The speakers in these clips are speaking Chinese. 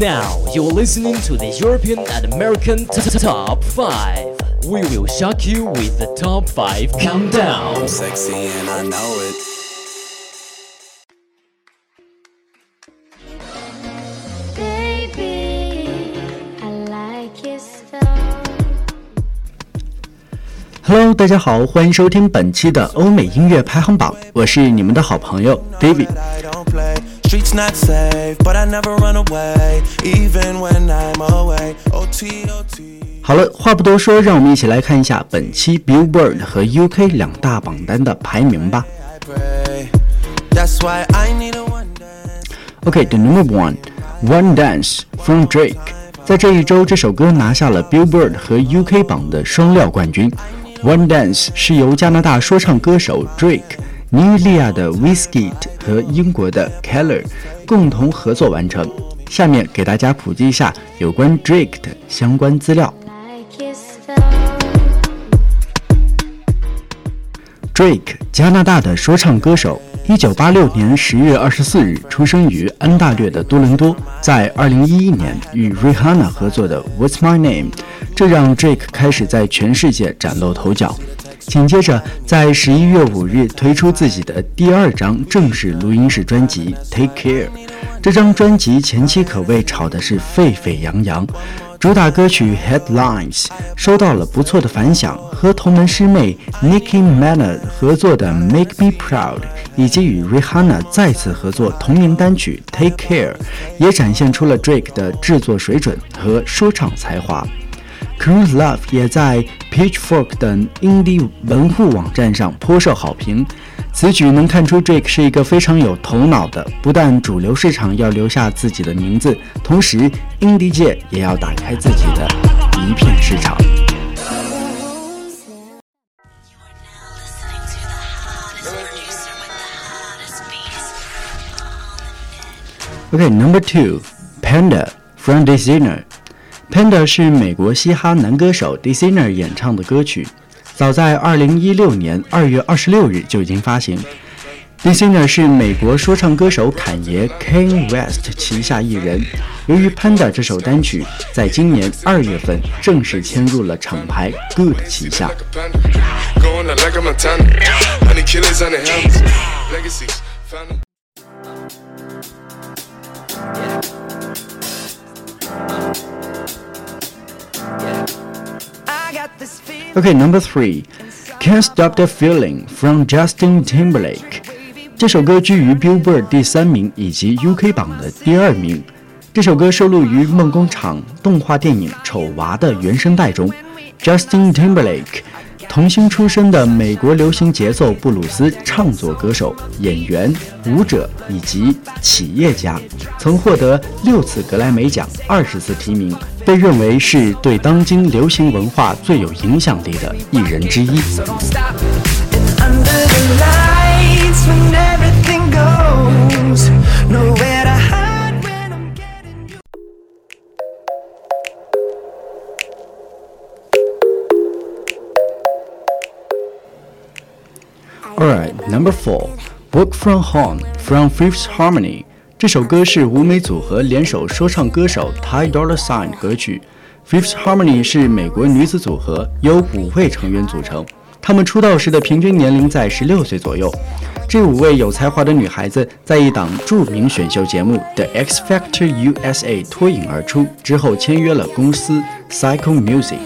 Now you're listening to the European and American t- t- Top 5. We will shock you with the Top 5 Countdown. Sexy and I know it. Baby, I like your style. Hello，大家好，欢迎收听本期的欧美音乐排行榜，我是你们的好朋友 David。 I don't play. Streets not safe, but I never run away, even when I'm away. OT, OT. 好了，话不多说，让我们一起来看一下本期 Billboard 和 UK 两大榜单的排名吧。 I pray. That's why I need a one dance. OK，The、number one One Dance from Drake，在这一周，这首歌拿下了 Billboard 和 UK 榜的双料冠军。One Dance 是由加拿大说唱歌手 Drake、 尼日利亚的 Wizkid 和英国的 Keller 共同合作完成。下面给大家普及一下有关 Drake 的相关资料。Drake，加拿大的说唱歌手，一九八六年十月二十四日出生于安大略的多伦多，在二零一一年与 Rihanna 合作的《What's My Name》，这让 Drake 开始在全世界崭露头角。紧接着，在十一月五日推出自己的第二张正式录音室专辑《Take Care》。这张专辑前期可谓炒的是沸沸扬扬，主打歌曲《Headlines》收到了不错的反响，和同门师妹 Nicki Minaj 合作的《Make Me Proud》，以及与 Rihanna 再次合作同名单曲《Take Care》，也展现出了 Drake 的制作水准和说唱才华。Cruise Love 也在 Pitchfork 等 indie 文户网站上颇受好评。此举能看出 Drake 是一个非常有头脑的，不但主流市场要留下自己的名字，同时 indie 界也要打开自己的一片市场。OK，Number、two Panda from Designer。Panda 是美国嘻哈男歌手 d e s i n e r 演唱的歌曲，早在2016年2月26日就已经发行。d e s i n e r 是美国说唱歌手侃爷 Kanye West 旗下艺人。由于 Panda 这首单曲在今年2月份正式迁入了厂牌 Good 旗下。Feeling. OK，Number、three Can't Stop the Feeling from Justin Timberlake。这首歌居于 Billboard 第三名以及 UK 榜的第二名。这首歌收录于梦工厂动画电影《丑娃》的原声带中。Justin Timberlake，童星出身的美国流行节奏布鲁斯唱作歌手、演员、舞者以及企业家，曾获得六次格莱美奖、二十次提名，被认为是对当今流行文化最有影响力的艺人之一。 Don't stop. And under the lights, when everything goes, nowhere to hide when I'm getting you. Alright, number four, Work from Home from Fifth Harmony。 这首歌是舞美组合联手说唱歌手 Ty Dolla Sign 歌曲。Fifth Harmony 是美国女子组合，由五位成员组成。她们出道时的平均年龄在十六岁左右。这五位有才华的女孩子在一档著名选秀节目《The X Factor USA》脱颖而出，之后签约了公司 Cycle Music。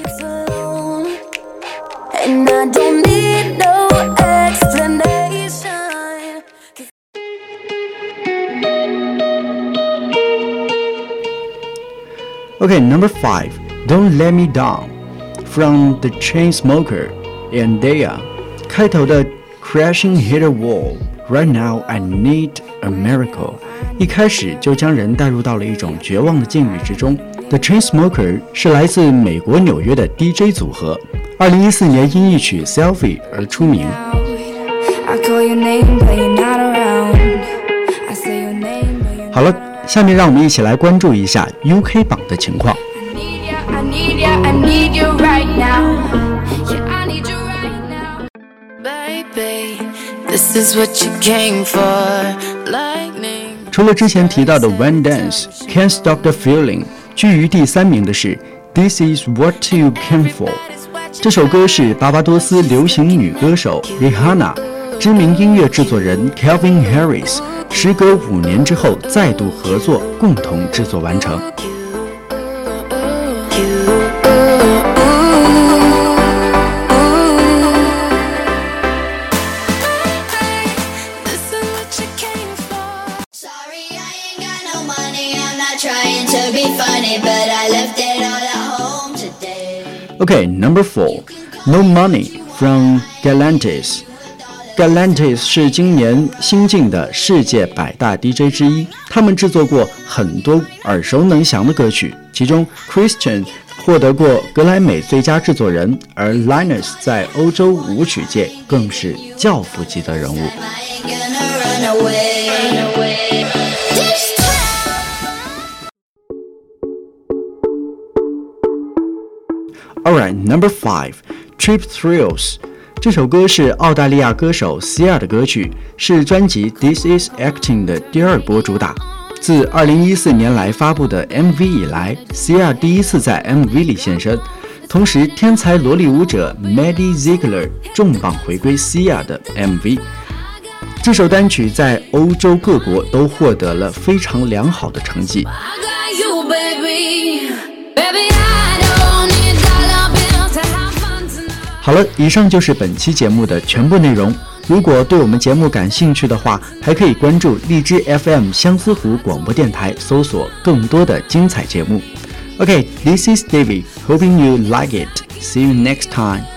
Okay, number five, Don't Let Me Down from The Chainsmoker and Daya。开头的 Crashing Hit a Wall。Right now, I need a miracle。一开始就将人带入到了一种绝望的境遇之中。The Chainsmokers 是来自美国纽约的 DJ 组合，二零一四年因一曲《Selfie》而出名。好了，下面让我们一起来关注一下 UK 榜的情况。除了之前提到的《One Dance》，《Can't Stop the Feeling》，居于第三名的是《This Is What You Came For》。这首歌是巴巴多斯流行女歌手 Rihanna、知名音乐制作人 Calvin Harris 时隔五年之后再度合作，共同制作完成。This is what you came for. Sorry, I ain't got no money. I'm not trying to be funny, but I left it all at home today. OK, number four, No Money from Galantis。Galantis 是今年新晋的世界百大 DJ 之一，他们制作过很多耳熟能详的歌曲，其中 Christian 获得过格莱美最佳制作人，而 Linus 在欧洲舞曲界更是教父级的人物。All right, number five, Trip Thrills。这首歌是澳大利亚歌手 Sia 的歌曲，是专辑《This Is Acting》的第二波主打。自2014年来发布的 MV 以来，Sia 第一次在 MV 里现身。同时，天才萝莉舞者 Maddie Ziegler 重磅回归 Sia 的 MV。这首单曲在欧洲各国都获得了非常良好的成绩。好了，以上就是本期节目的全部内容。如果对我们节目感兴趣的话，还可以关注荔枝 FM 相思湖广播电台，搜索更多的精彩节目。OK，this、is David，hoping you like it. See you next time.